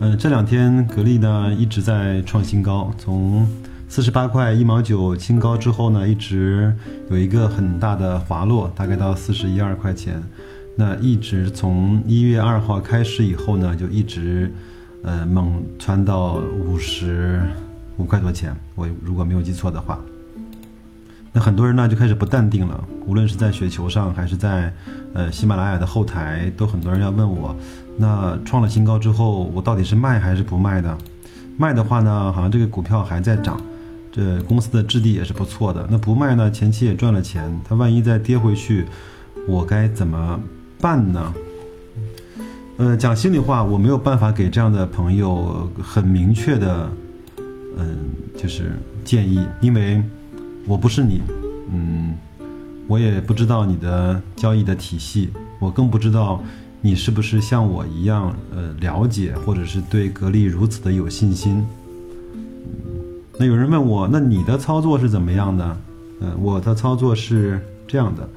嗯，这两天格力呢一直在创新高，从四十八块一毛九新高之后呢，一直有一个很大的滑落，大概到四十一二块钱。那一直从一月二号开始以后呢，就一直呃猛窜到五十五块多钱。我如果没有记错的话，那很多人呢就开始不淡定了，无论是在雪球上还是在呃喜马拉雅的后台，都很多人要问我。那创了新高之后，我到底是卖还是不卖的？卖的话呢，好像这个股票还在涨，这公司的质地也是不错的。那不卖呢，前期也赚了钱，它万一再跌回去，我该怎么办呢？呃，讲心里话，我没有办法给这样的朋友很明确的，嗯，就是建议，因为我不是你，嗯，我也不知道你的交易的体系，我更不知道。你是不是像我一样，呃，了解或者是对格力如此的有信心？那有人问我，那你的操作是怎么样的？嗯，我的操作是这样的，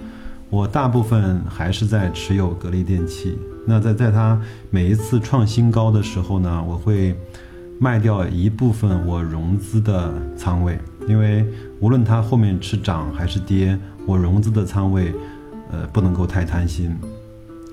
我大部分还是在持有格力电器。那在在它每一次创新高的时候呢，我会卖掉一部分我融资的仓位，因为无论它后面是涨还是跌，我融资的仓位，呃，不能够太贪心。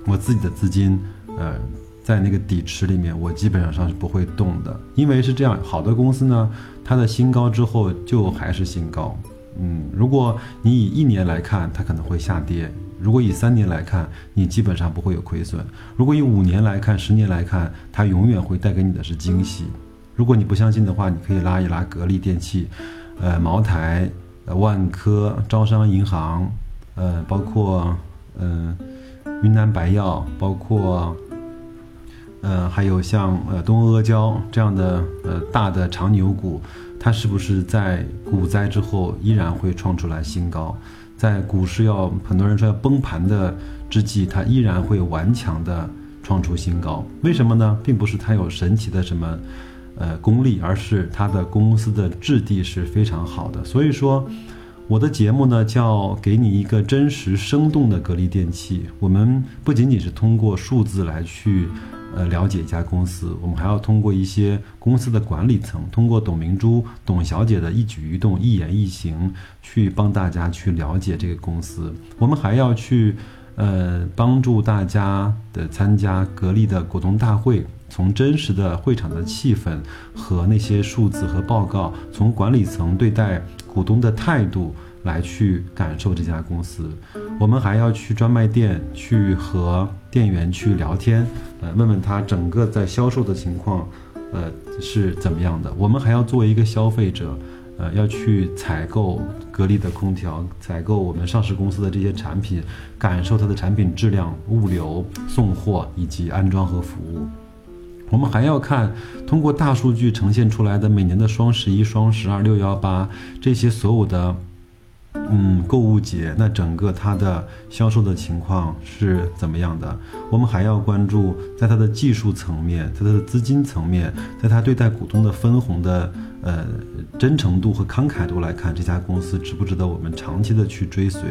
我自己的资金，呃，在那个底池里面，我基本上是不会动的，因为是这样，好的公司呢，它的新高之后就还是新高，嗯，如果你以一年来看，它可能会下跌；如果以三年来看，你基本上不会有亏损；如果以五年来看、十年来看，它永远会带给你的是惊喜。如果你不相信的话，你可以拉一拉格力电器，呃，茅台、呃万科、招商银行，呃，包括，嗯。云南白药，包括，呃，还有像呃东阿阿胶这样的呃大的长牛股，它是不是在股灾之后依然会创出来新高？在股市要很多人说要崩盘的之际，它依然会顽强的创出新高。为什么呢？并不是它有神奇的什么呃功力，而是它的公司的质地是非常好的。所以说。我的节目呢，叫给你一个真实生动的格力电器。我们不仅仅是通过数字来去，呃，了解一家公司，我们还要通过一些公司的管理层，通过董明珠、董小姐的一举一动、一言一行，去帮大家去了解这个公司。我们还要去，呃，帮助大家的参加格力的股东大会，从真实的会场的气氛和那些数字和报告，从管理层对待。股东的态度来去感受这家公司，我们还要去专卖店去和店员去聊天，呃，问问他整个在销售的情况，呃是怎么样的。我们还要作为一个消费者，呃，要去采购格力的空调，采购我们上市公司的这些产品，感受它的产品质量、物流、送货以及安装和服务。我们还要看通过大数据呈现出来的每年的双十一、双十二、六幺八这些所有的，嗯，购物节，那整个它的销售的情况是怎么样的？我们还要关注在它的技术层面，在它的资金层面，在它对待股东的分红的呃真诚度和慷慨度来看，这家公司值不值得我们长期的去追随？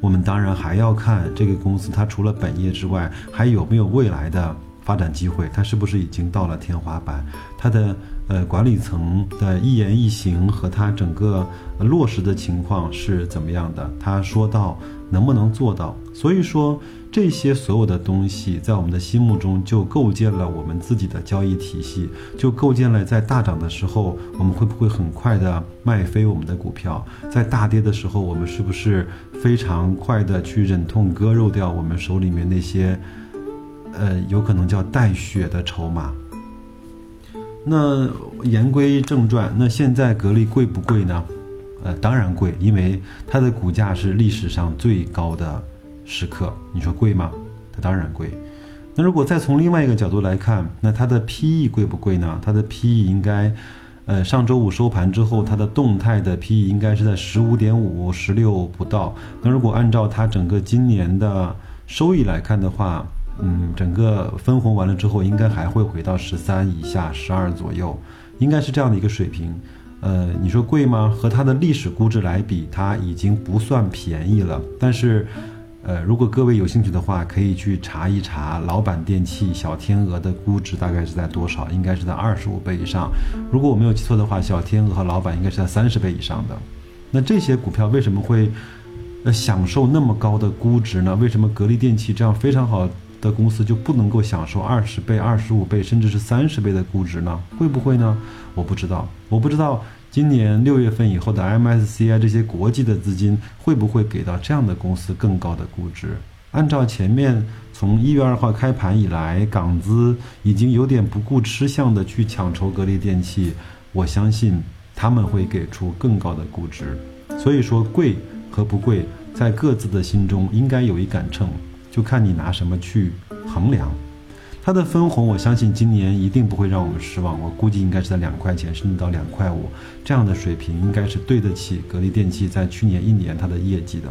我们当然还要看这个公司它除了本业之外，还有没有未来的。发展机会，它是不是已经到了天花板？它的呃管理层的一言一行和它整个落实的情况是怎么样的？他说到能不能做到？所以说这些所有的东西在我们的心目中就构建了我们自己的交易体系，就构建了在大涨的时候我们会不会很快的卖飞我们的股票？在大跌的时候我们是不是非常快的去忍痛割肉掉我们手里面那些？呃，有可能叫带血的筹码。那言归正传，那现在格力贵不贵呢？呃，当然贵，因为它的股价是历史上最高的时刻。你说贵吗？它当然贵。那如果再从另外一个角度来看，那它的 PE 贵不贵呢？它的 PE 应该，呃，上周五收盘之后，它的动态的 PE 应该是在十五点五、十六不到。那如果按照它整个今年的收益来看的话，嗯，整个分红完了之后，应该还会回到十三以下、十二左右，应该是这样的一个水平。呃，你说贵吗？和它的历史估值来比，它已经不算便宜了。但是，呃，如果各位有兴趣的话，可以去查一查老板电器小天鹅的估值大概是在多少，应该是在二十五倍以上。如果我没有记错的话，小天鹅和老板应该是在三十倍以上的。那这些股票为什么会呃享受那么高的估值呢？为什么格力电器这样非常好的公司就不能够享受二十倍、二十五倍，甚至是三十倍的估值呢？会不会呢？我不知道，我不知道今年六月份以后的 MSCI 这些国际的资金会不会给到这样的公司更高的估值。按照前面从一月二号开盘以来，港资已经有点不顾吃相的去抢筹格力电器，我相信他们会给出更高的估值。所以说，贵和不贵，在各自的心中应该有一杆秤，就看你拿什么去衡量。它的分红，我相信今年一定不会让我们失望。我估计应该是在两块钱，甚至到两块五这样的水平，应该是对得起格力电器在去年一年它的业绩的。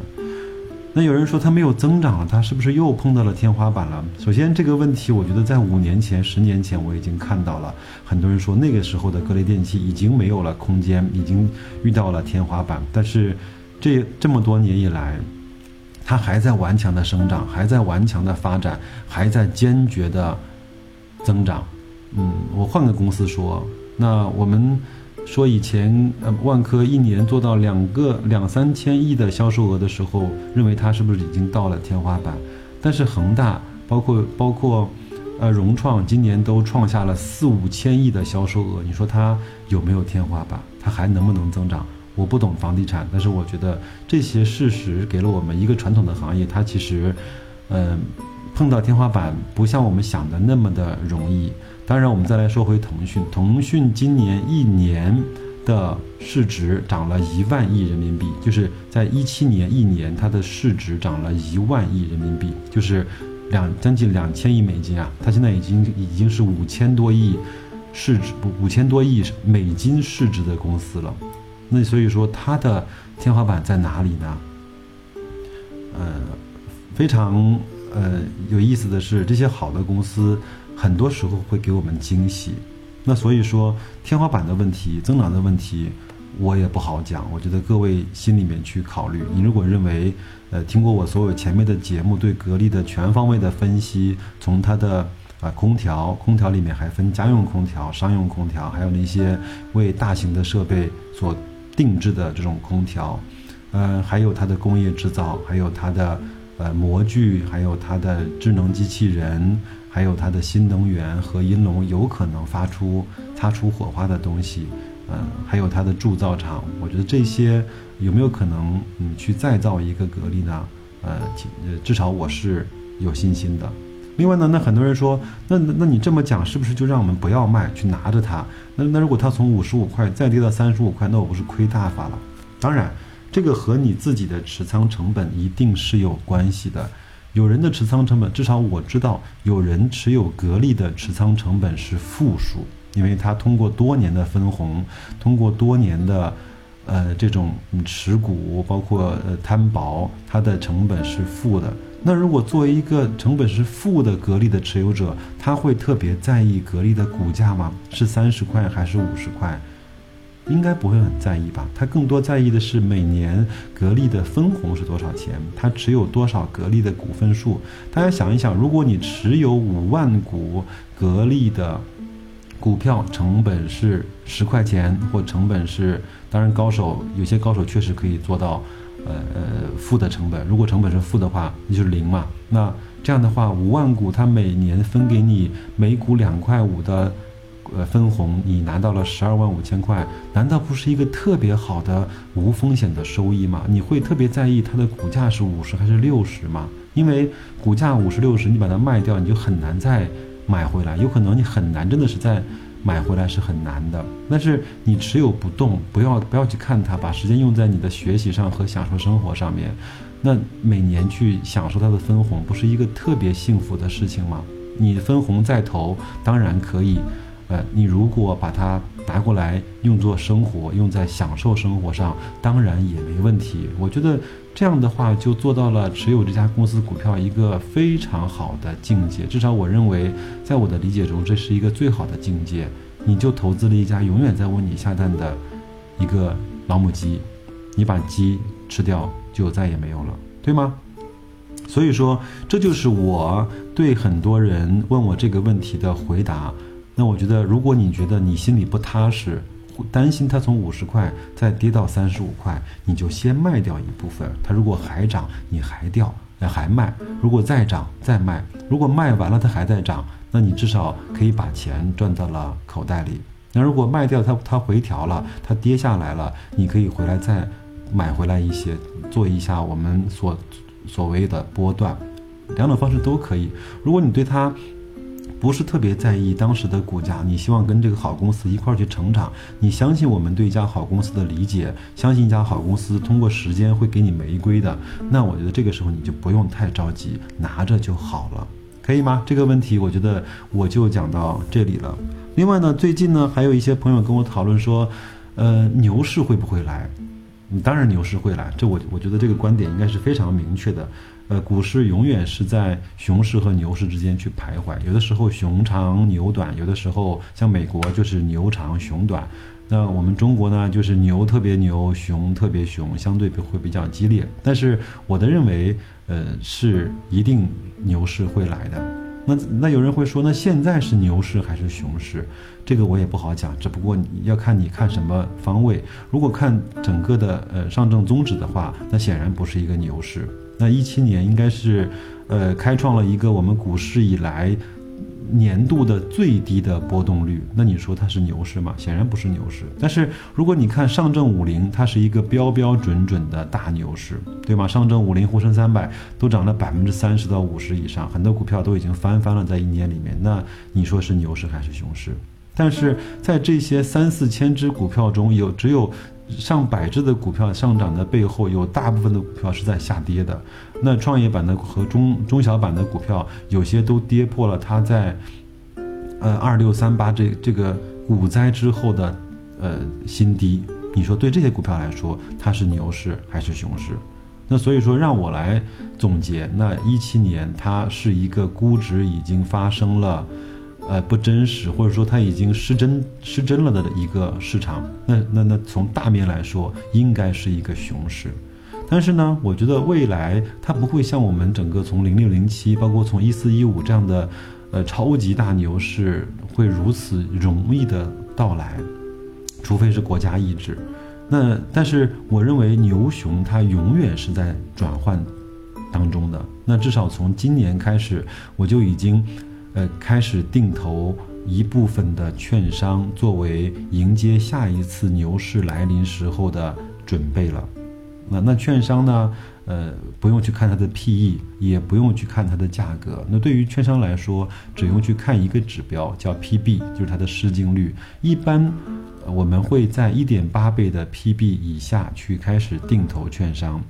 那有人说它没有增长了，它是不是又碰到了天花板了？首先这个问题，我觉得在五年前、十年前我已经看到了。很多人说那个时候的格力电器已经没有了空间，已经遇到了天花板。但是这这么多年以来，它还在顽强的生长，还在顽强的发展，还在坚决的增长。嗯，我换个公司说，那我们说以前呃万科一年做到两个两三千亿的销售额的时候，认为它是不是已经到了天花板？但是恒大包括包括呃融创今年都创下了四五千亿的销售额，你说它有没有天花板？它还能不能增长？我不懂房地产，但是我觉得这些事实给了我们一个传统的行业，它其实，嗯，碰到天花板不像我们想的那么的容易。当然，我们再来说回腾讯，腾讯今年一年的市值涨了一万亿人民币，就是在一七年一年它的市值涨了一万亿人民币，就是两将近两千亿美金啊，它现在已经已经是五千多亿市值五千多亿美金市值的公司了。那所以说它的天花板在哪里呢？呃，非常呃有意思的是，这些好的公司很多时候会给我们惊喜。那所以说天花板的问题、增长的问题，我也不好讲。我觉得各位心里面去考虑。你如果认为，呃，听过我所有前面的节目，对格力的全方位的分析，从它的啊空调，空调里面还分家用空调、商用空调，还有那些为大型的设备所定制的这种空调，呃，还有它的工业制造，还有它的呃模具，还有它的智能机器人，还有它的新能源和银龙有可能发出擦出火花的东西，嗯，还有它的铸造厂，我觉得这些有没有可能嗯去再造一个格力呢？呃，至少我是有信心的。另外呢，那很多人说，那那你这么讲，是不是就让我们不要卖，去拿着它？那那如果它从五十五块再跌到三十五块，那我不是亏大发了？当然，这个和你自己的持仓成本一定是有关系的。有人的持仓成本，至少我知道，有人持有格力的持仓成本是负数，因为他通过多年的分红，通过多年的。呃，这种持股包括呃摊薄，它的成本是负的。那如果作为一个成本是负的格力的持有者，他会特别在意格力的股价吗？是三十块还是五十块？应该不会很在意吧？他更多在意的是每年格力的分红是多少钱，他持有多少格力的股份数。大家想一想，如果你持有五万股格力的。股票成本是十块钱，或成本是，当然高手有些高手确实可以做到，呃呃负的成本。如果成本是负的话，那就是零嘛。那这样的话，五万股它每年分给你每股两块五的，呃分红，你拿到了十二万五千块，难道不是一个特别好的无风险的收益吗？你会特别在意它的股价是五十还是六十吗？因为股价五十六十，你把它卖掉，你就很难再。买回来有可能你很难，真的是在买回来是很难的。但是你持有不动，不要不要去看它，把时间用在你的学习上和享受生活上面。那每年去享受它的分红，不是一个特别幸福的事情吗？你分红再投，当然可以。呃，你如果把它拿过来用作生活，用在享受生活上，当然也没问题。我觉得这样的话就做到了持有这家公司股票一个非常好的境界。至少我认为，在我的理解中，这是一个最好的境界。你就投资了一家永远在为你下蛋的一个老母鸡，你把鸡吃掉就再也没有了，对吗？所以说，这就是我对很多人问我这个问题的回答。那我觉得，如果你觉得你心里不踏实，担心它从五十块再跌到三十五块，你就先卖掉一部分。它如果还涨，你还掉，还卖；如果再涨，再卖；如果卖完了它还在涨，那你至少可以把钱赚到了口袋里。那如果卖掉它，它回调了，它跌下来了，你可以回来再买回来一些，做一下我们所所谓的波段，两种方式都可以。如果你对它，不是特别在意当时的股价，你希望跟这个好公司一块儿去成长，你相信我们对一家好公司的理解，相信一家好公司通过时间会给你玫瑰的，那我觉得这个时候你就不用太着急，拿着就好了，可以吗？这个问题我觉得我就讲到这里了。另外呢，最近呢还有一些朋友跟我讨论说，呃，牛市会不会来？当然牛市会来，这我我觉得这个观点应该是非常明确的。呃，股市永远是在熊市和牛市之间去徘徊，有的时候熊长牛短，有的时候像美国就是牛长熊短，那我们中国呢就是牛特别牛，熊特别熊，相对会比较激烈。但是我的认为，呃，是一定牛市会来的。那那有人会说，那现在是牛市还是熊市？这个我也不好讲，只不过要看你看什么方位。如果看整个的呃上证综指的话，那显然不是一个牛市。那一七年应该是，呃，开创了一个我们股市以来年度的最低的波动率。那你说它是牛市吗？显然不是牛市。但是如果你看上证五零，它是一个标标准准的大牛市，对吗？上证五零、沪深三百都涨了百分之三十到五十以上，很多股票都已经翻番了，在一年里面。那你说是牛市还是熊市？但是在这些三四千只股票中有只有。上百只的股票上涨的背后，有大部分的股票是在下跌的。那创业板的和中中小板的股票，有些都跌破了它在，呃二六三八这这个股灾之后的呃新低。你说对这些股票来说，它是牛市还是熊市？那所以说让我来总结，那一七年它是一个估值已经发生了。呃，不真实，或者说它已经失真失真了的一个市场，那那那从大面来说，应该是一个熊市。但是呢，我觉得未来它不会像我们整个从零六零七，包括从一四一五这样的，呃，超级大牛市会如此容易的到来，除非是国家意志。那但是我认为牛熊它永远是在转换当中的。那至少从今年开始，我就已经。呃，开始定投一部分的券商，作为迎接下一次牛市来临时候的准备了。那那券商呢？呃，不用去看它的 PE，也不用去看它的价格。那对于券商来说，只用去看一个指标，叫 PB，就是它的市净率。一般我们会在一点八倍的 PB 以下去开始定投券商。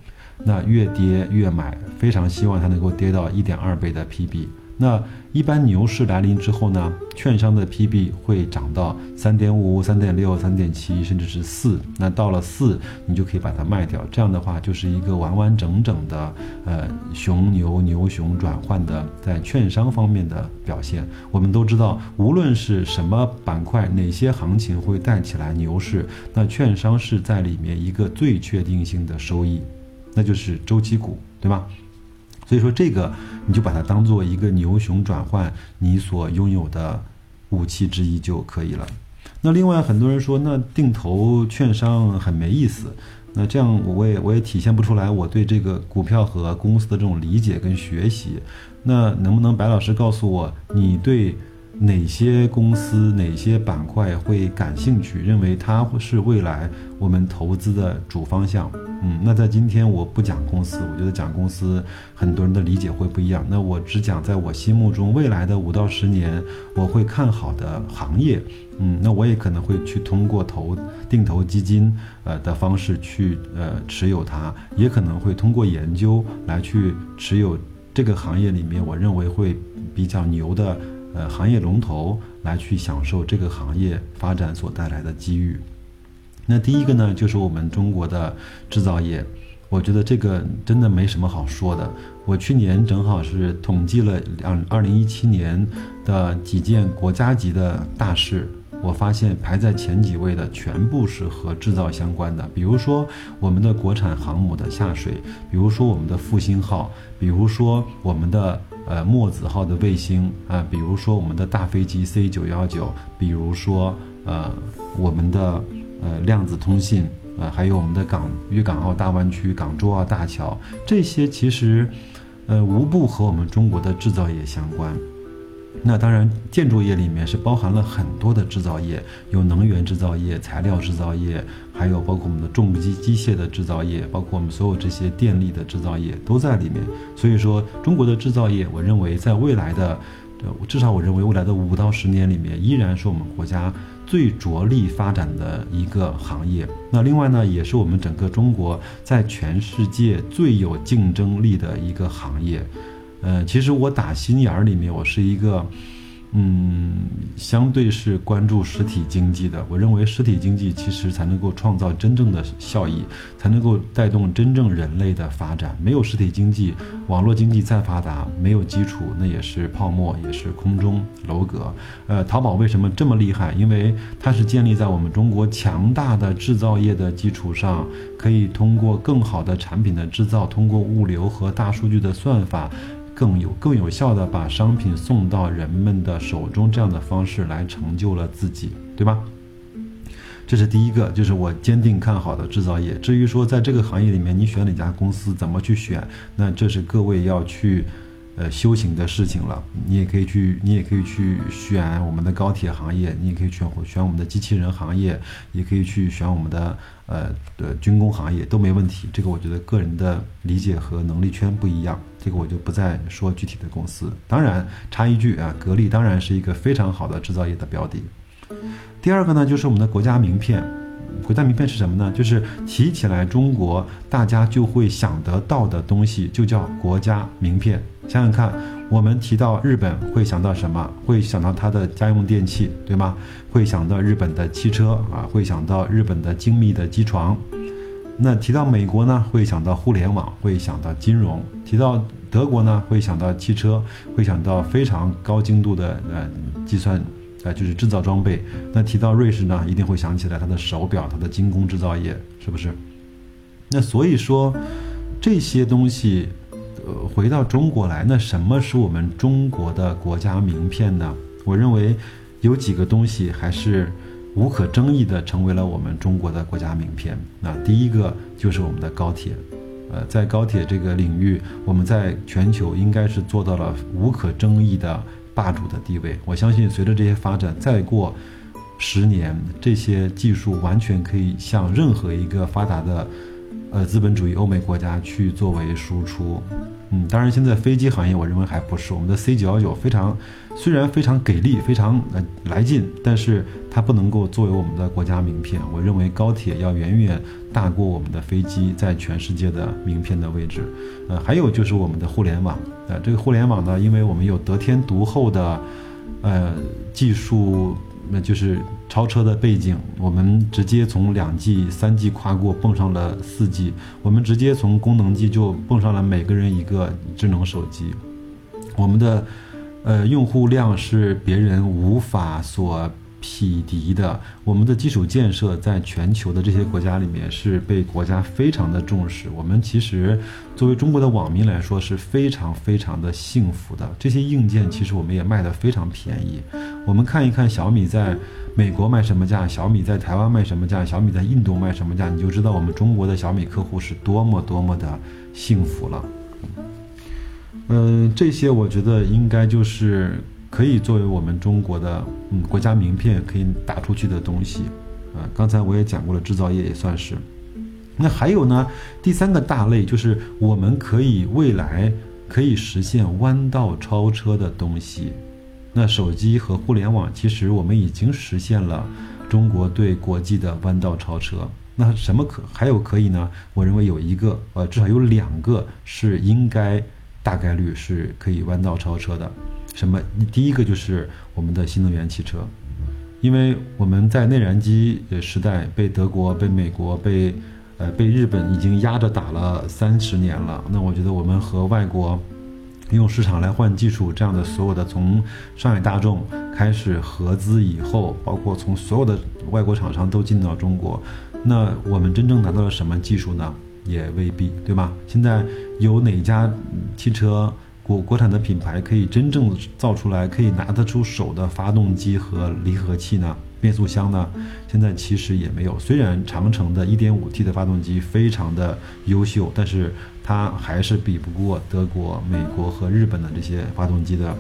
那越跌越买，非常希望它能够跌到一点二倍的 PB。那一般牛市来临之后呢，券商的 PB 会涨到三点五、三点六、三点七，甚至是四。那到了四，你就可以把它卖掉。这样的话，就是一个完完整整的呃熊牛牛熊转换的在券商方面的表现。我们都知道，无论是什么板块、哪些行情会带起来牛市，那券商是在里面一个最确定性的收益，那就是周期股，对吗？所以说这个你就把它当做一个牛熊转换你所拥有的武器之一就可以了。那另外很多人说，那定投券商很没意思。那这样我也我也体现不出来我对这个股票和公司的这种理解跟学习。那能不能白老师告诉我，你对哪些公司、哪些板块会感兴趣？认为它是未来我们投资的主方向？嗯，那在今天我不讲公司，我觉得讲公司很多人的理解会不一样。那我只讲在我心目中未来的五到十年我会看好的行业。嗯，那我也可能会去通过投定投基金呃的方式去呃持有它，也可能会通过研究来去持有这个行业里面我认为会比较牛的呃行业龙头来去享受这个行业发展所带来的机遇。那第一个呢，就是我们中国的制造业，我觉得这个真的没什么好说的。我去年正好是统计了两二零一七年的几件国家级的大事。我发现排在前几位的全部是和制造相关的，比如说我们的国产航母的下水，比如说我们的复兴号，比如说我们的呃墨子号的卫星啊，比如说我们的大飞机 C 九幺九，比如说呃我们的呃量子通信啊，还有我们的港粤港澳大湾区、港珠澳大桥，这些其实呃无不和我们中国的制造业相关。那当然，建筑业里面是包含了很多的制造业，有能源制造业、材料制造业，还有包括我们的重机机械的制造业，包括我们所有这些电力的制造业都在里面。所以说，中国的制造业，我认为在未来的，呃至少我认为未来的五到十年里面，依然是我们国家最着力发展的一个行业。那另外呢，也是我们整个中国在全世界最有竞争力的一个行业。呃，其实我打心眼儿里面，我是一个，嗯，相对是关注实体经济的。我认为实体经济其实才能够创造真正的效益，才能够带动真正人类的发展。没有实体经济，网络经济再发达，没有基础，那也是泡沫，也是空中楼阁。呃，淘宝为什么这么厉害？因为它是建立在我们中国强大的制造业的基础上，可以通过更好的产品的制造，通过物流和大数据的算法。更有更有效的把商品送到人们的手中，这样的方式来成就了自己，对吧？这是第一个，就是我坚定看好的制造业。至于说在这个行业里面你选哪家公司，怎么去选，那这是各位要去。呃，修行的事情了，你也可以去，你也可以去选我们的高铁行业，你也可以选选我们的机器人行业，也可以去选我们的呃的军工行业，都没问题。这个我觉得个人的理解和能力圈不一样，这个我就不再说具体的公司。当然插一句啊，格力当然是一个非常好的制造业的标的。第二个呢，就是我们的国家名片。国家名片是什么呢？就是提起来中国，大家就会想得到的东西，就叫国家名片。想想看，我们提到日本会想到什么？会想到它的家用电器，对吗？会想到日本的汽车啊，会想到日本的精密的机床。那提到美国呢，会想到互联网，会想到金融。提到德国呢，会想到汽车，会想到非常高精度的呃计算。啊，就是制造装备。那提到瑞士呢，一定会想起来它的手表，它的精工制造业，是不是？那所以说，这些东西，呃，回到中国来，那什么是我们中国的国家名片呢？我认为有几个东西还是无可争议的，成为了我们中国的国家名片。那第一个就是我们的高铁，呃，在高铁这个领域，我们在全球应该是做到了无可争议的。霸主的地位，我相信随着这些发展，再过十年，这些技术完全可以向任何一个发达的，呃，资本主义欧美国家去作为输出。嗯，当然，现在飞机行业，我认为还不是我们的 C 九幺九非常，虽然非常给力，非常呃来劲，但是它不能够作为我们的国家名片。我认为高铁要远远大过我们的飞机在全世界的名片的位置。呃，还有就是我们的互联网。呃，这个互联网呢，因为我们有得天独厚的，呃，技术，那就是超车的背景，我们直接从两 G、三 G 跨过，蹦上了四 G，我们直接从功能机就蹦上了每个人一个智能手机，我们的，呃，用户量是别人无法所。匹敌的，我们的基础建设在全球的这些国家里面是被国家非常的重视。我们其实作为中国的网民来说是非常非常的幸福的。这些硬件其实我们也卖得非常便宜。我们看一看小米在美国卖什么价，小米在台湾卖什么价，小米在印度卖什么价，你就知道我们中国的小米客户是多么多么的幸福了。嗯，这些我觉得应该就是。可以作为我们中国的嗯国家名片可以打出去的东西，啊，刚才我也讲过了，制造业也算是。那还有呢，第三个大类就是我们可以未来可以实现弯道超车的东西。那手机和互联网，其实我们已经实现了中国对国际的弯道超车。那什么可还有可以呢？我认为有一个，呃，至少有两个是应该大概率是可以弯道超车的。什么？第一个就是我们的新能源汽车，因为我们在内燃机的时代被德国、被美国、被呃被日本已经压着打了三十年了。那我觉得我们和外国用市场来换技术，这样的所有的从上海大众开始合资以后，包括从所有的外国厂商都进到中国，那我们真正拿到了什么技术呢？也未必，对吧？现在有哪家汽车？国国产的品牌可以真正造出来可以拿得出手的发动机和离合器呢？变速箱呢？现在其实也没有。虽然长城的 1.5T 的发动机非常的优秀，但是它还是比不过德国、美国和日本的这些发动机的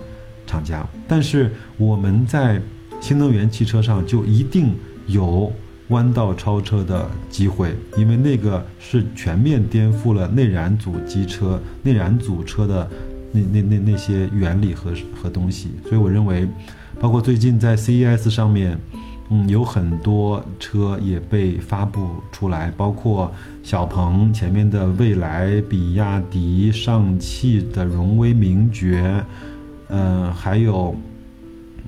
厂家。但是我们在新能源汽车上就一定有弯道超车的机会，因为那个是全面颠覆了内燃组机车、内燃组车的。那那那那些原理和和东西，所以我认为，包括最近在 CES 上面，嗯，有很多车也被发布出来，包括小鹏前面的蔚来、比亚迪、上汽的荣威、名爵，嗯，还有，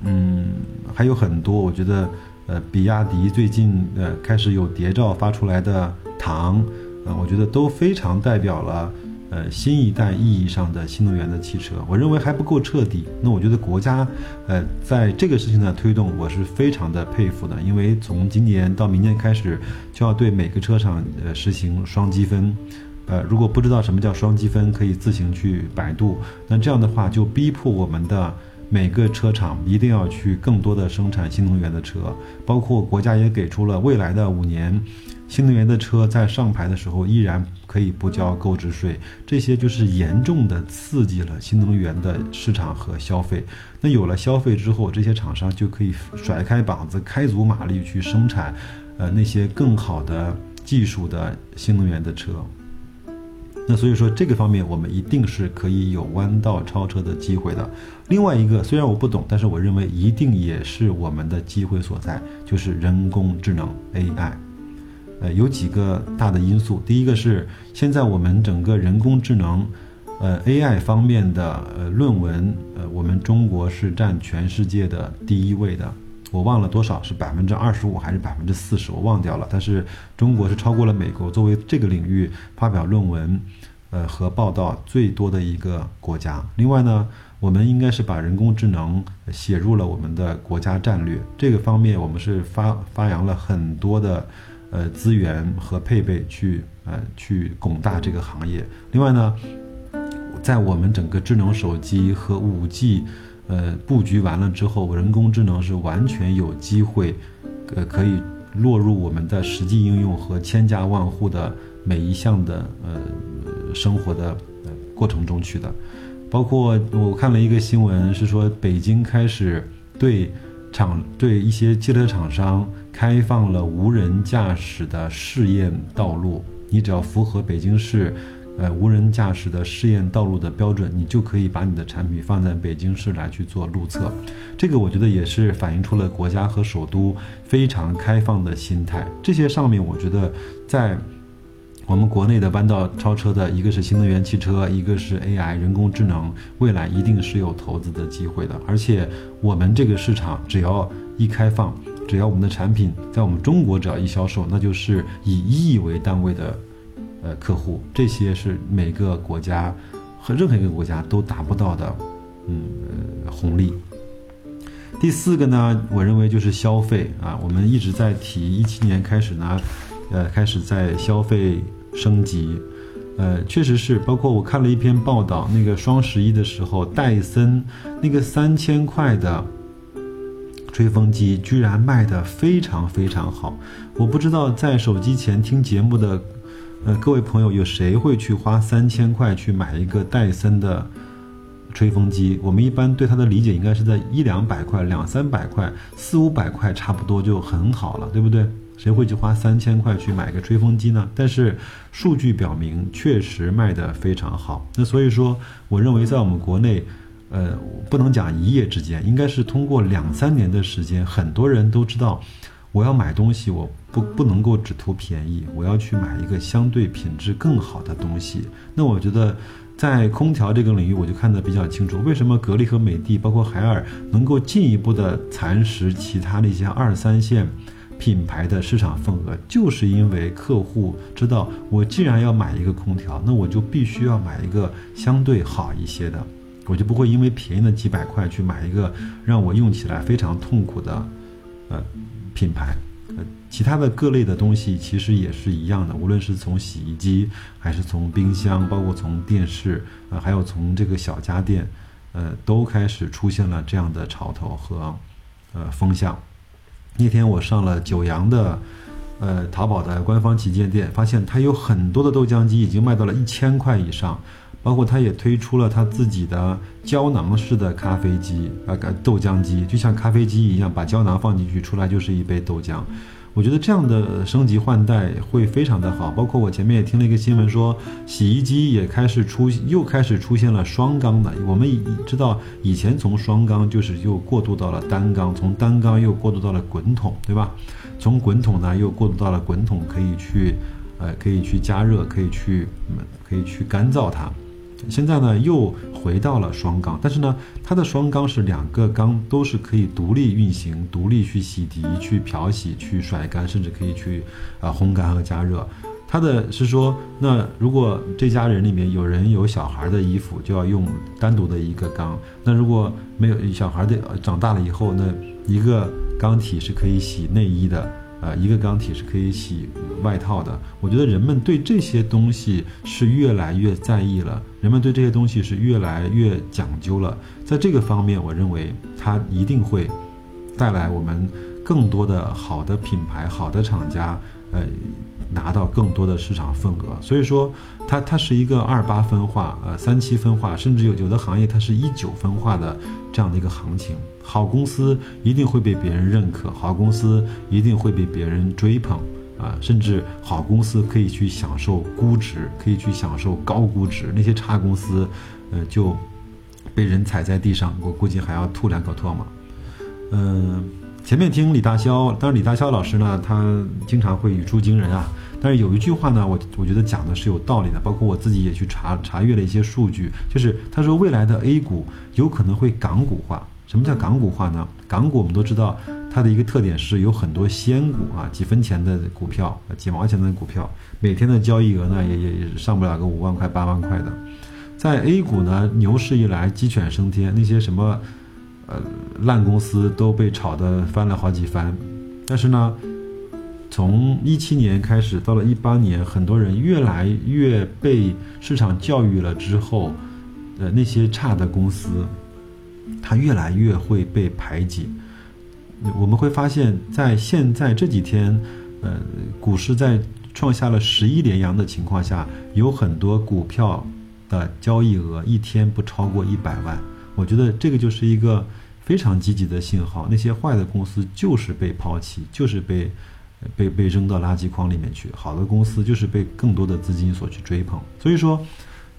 嗯，还有很多，我觉得，呃，比亚迪最近呃开始有谍照发出来的唐，呃，我觉得都非常代表了。呃，新一代意义上的新能源的汽车，我认为还不够彻底。那我觉得国家，呃，在这个事情的推动，我是非常的佩服的。因为从今年到明年开始，就要对每个车厂呃实行双积分。呃，如果不知道什么叫双积分，可以自行去百度。那这样的话，就逼迫我们的每个车厂一定要去更多的生产新能源的车，包括国家也给出了未来的五年。新能源的车在上牌的时候依然可以不交购置税，这些就是严重的刺激了新能源的市场和消费。那有了消费之后，这些厂商就可以甩开膀子，开足马力去生产，呃，那些更好的技术的新能源的车。那所以说这个方面我们一定是可以有弯道超车的机会的。另外一个虽然我不懂，但是我认为一定也是我们的机会所在，就是人工智能 AI。呃，有几个大的因素。第一个是现在我们整个人工智能，呃，AI 方面的呃论文，呃，我们中国是占全世界的第一位的。我忘了多少是百分之二十五还是百分之四十，我忘掉了。但是中国是超过了美国，作为这个领域发表论文，呃和报道最多的一个国家。另外呢，我们应该是把人工智能写入了我们的国家战略。这个方面我们是发发扬了很多的。呃，资源和配备去呃去拱大这个行业。另外呢，在我们整个智能手机和五 G 呃布局完了之后，人工智能是完全有机会呃可以落入我们的实际应用和千家万户的每一项的呃生活的呃过程中去的。包括我看了一个新闻，是说北京开始对厂对一些汽车厂商。开放了无人驾驶的试验道路，你只要符合北京市，呃，无人驾驶的试验道路的标准，你就可以把你的产品放在北京市来去做路测。这个我觉得也是反映出了国家和首都非常开放的心态。这些上面，我觉得在。我们国内的弯道超车的一个是新能源汽车，一个是 AI 人工智能，未来一定是有投资的机会的。而且我们这个市场只要一开放，只要我们的产品在我们中国只要一销售，那就是以亿为单位的，呃客户，这些是每个国家和任何一个国家都达不到的，嗯红利。第四个呢，我认为就是消费啊，我们一直在提，一七年开始呢，呃开始在消费。升级，呃，确实是。包括我看了一篇报道，那个双十一的时候，戴森那个三千块的吹风机居然卖的非常非常好。我不知道在手机前听节目的，呃，各位朋友有谁会去花三千块去买一个戴森的吹风机？我们一般对它的理解应该是在一两百块、两三百块、四五百块，差不多就很好了，对不对？谁会去花三千块去买个吹风机呢？但是数据表明，确实卖得非常好。那所以说，我认为在我们国内，呃，不能讲一夜之间，应该是通过两三年的时间，很多人都知道，我要买东西，我不不能够只图便宜，我要去买一个相对品质更好的东西。那我觉得，在空调这个领域，我就看得比较清楚，为什么格力和美的，包括海尔能够进一步的蚕食其他的一些二三线品牌的市场份额，就是因为客户知道，我既然要买一个空调，那我就必须要买一个相对好一些的，我就不会因为便宜的几百块去买一个让我用起来非常痛苦的，呃，品牌。呃其他的各类的东西其实也是一样的，无论是从洗衣机，还是从冰箱，包括从电视，呃，还有从这个小家电，呃，都开始出现了这样的潮头和呃风向。那天我上了九阳的呃淘宝的官方旗舰店，发现它有很多的豆浆机已经卖到了一千块以上，包括它也推出了它自己的胶囊式的咖啡机啊，豆浆机，就像咖啡机一样，把胶囊放进去，出来就是一杯豆浆。我觉得这样的升级换代会非常的好，包括我前面也听了一个新闻说，洗衣机也开始出，又开始出现了双缸的。我们知道以前从双缸就是又过渡到了单缸，从单缸又过渡到了滚筒，对吧？从滚筒呢又过渡到了滚筒可以去，呃，可以去加热，可以去，可以去干燥它。现在呢，又回到了双缸，但是呢，它的双缸是两个缸都是可以独立运行、独立去洗涤、去漂洗、去甩干，甚至可以去啊烘干和加热。它的是说，那如果这家人里面有人有小孩的衣服，就要用单独的一个缸；那如果没有小孩的长大了以后，那一个缸体是可以洗内衣的。呃，一个钢体是可以洗外套的。我觉得人们对这些东西是越来越在意了，人们对这些东西是越来越讲究了。在这个方面，我认为它一定会带来我们更多的好的品牌、好的厂家，呃，拿到更多的市场份额。所以说，它它是一个二八分化，呃，三七分化，甚至有有的行业它是一九分化的这样的一个行情。好公司一定会被别人认可，好公司一定会被别人追捧，啊，甚至好公司可以去享受估值，可以去享受高估值。那些差公司，呃，就被人踩在地上，我估计还要吐两口唾沫。嗯，前面听李大霄，当然李大霄老师呢，他经常会语出惊人啊。但是有一句话呢，我我觉得讲的是有道理的，包括我自己也去查查阅了一些数据，就是他说未来的 A 股有可能会港股化。什么叫港股化呢？港股我们都知道，它的一个特点是有很多仙股啊，几分钱的股票，几毛钱的股票，每天的交易额呢也也上不了个五万块、八万块的。在 A 股呢，牛市一来，鸡犬升天，那些什么呃烂公司都被炒得翻了好几番。但是呢，从一七年开始到了一八年，很多人越来越被市场教育了之后，呃，那些差的公司。它越来越会被排挤，我们会发现，在现在这几天，呃，股市在创下了十一连阳的情况下，有很多股票的交易额一天不超过一百万。我觉得这个就是一个非常积极的信号，那些坏的公司就是被抛弃，就是被被被扔到垃圾筐里面去；好的公司就是被更多的资金所去追捧。所以说，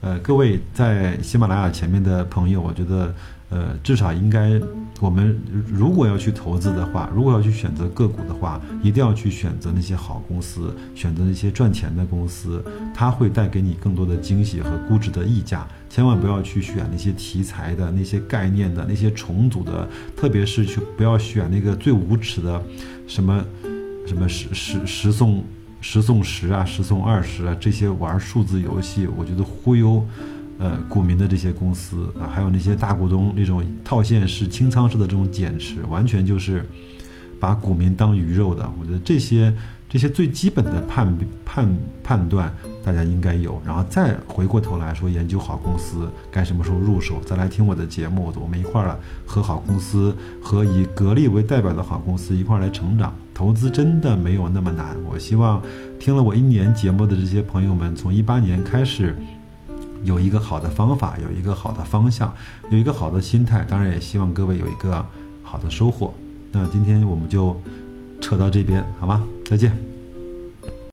呃，各位在喜马拉雅前面的朋友，我觉得。呃，至少应该，我们如果要去投资的话，如果要去选择个股的话，一定要去选择那些好公司，选择那些赚钱的公司，它会带给你更多的惊喜和估值的溢价。千万不要去选那些题材的、那些概念的、那些重组的，特别是去不要选那个最无耻的，什么什么十十十送十送十啊，十送二十啊，这些玩数字游戏，我觉得忽悠。呃，股民的这些公司啊，还有那些大股东那种套现式、清仓式的这种减持，完全就是把股民当鱼肉的。我觉得这些这些最基本的判判判断，大家应该有。然后再回过头来说，研究好公司该什么时候入手，再来听我的节目，我们一块儿和好公司和以格力为代表的好公司一块儿来成长。投资真的没有那么难。我希望听了我一年节目的这些朋友们，从一八年开始。有一个好的方法，有一个好的方向，有一个好的心态，当然也希望各位有一个好的收获。那今天我们就扯到这边，好吗？再见。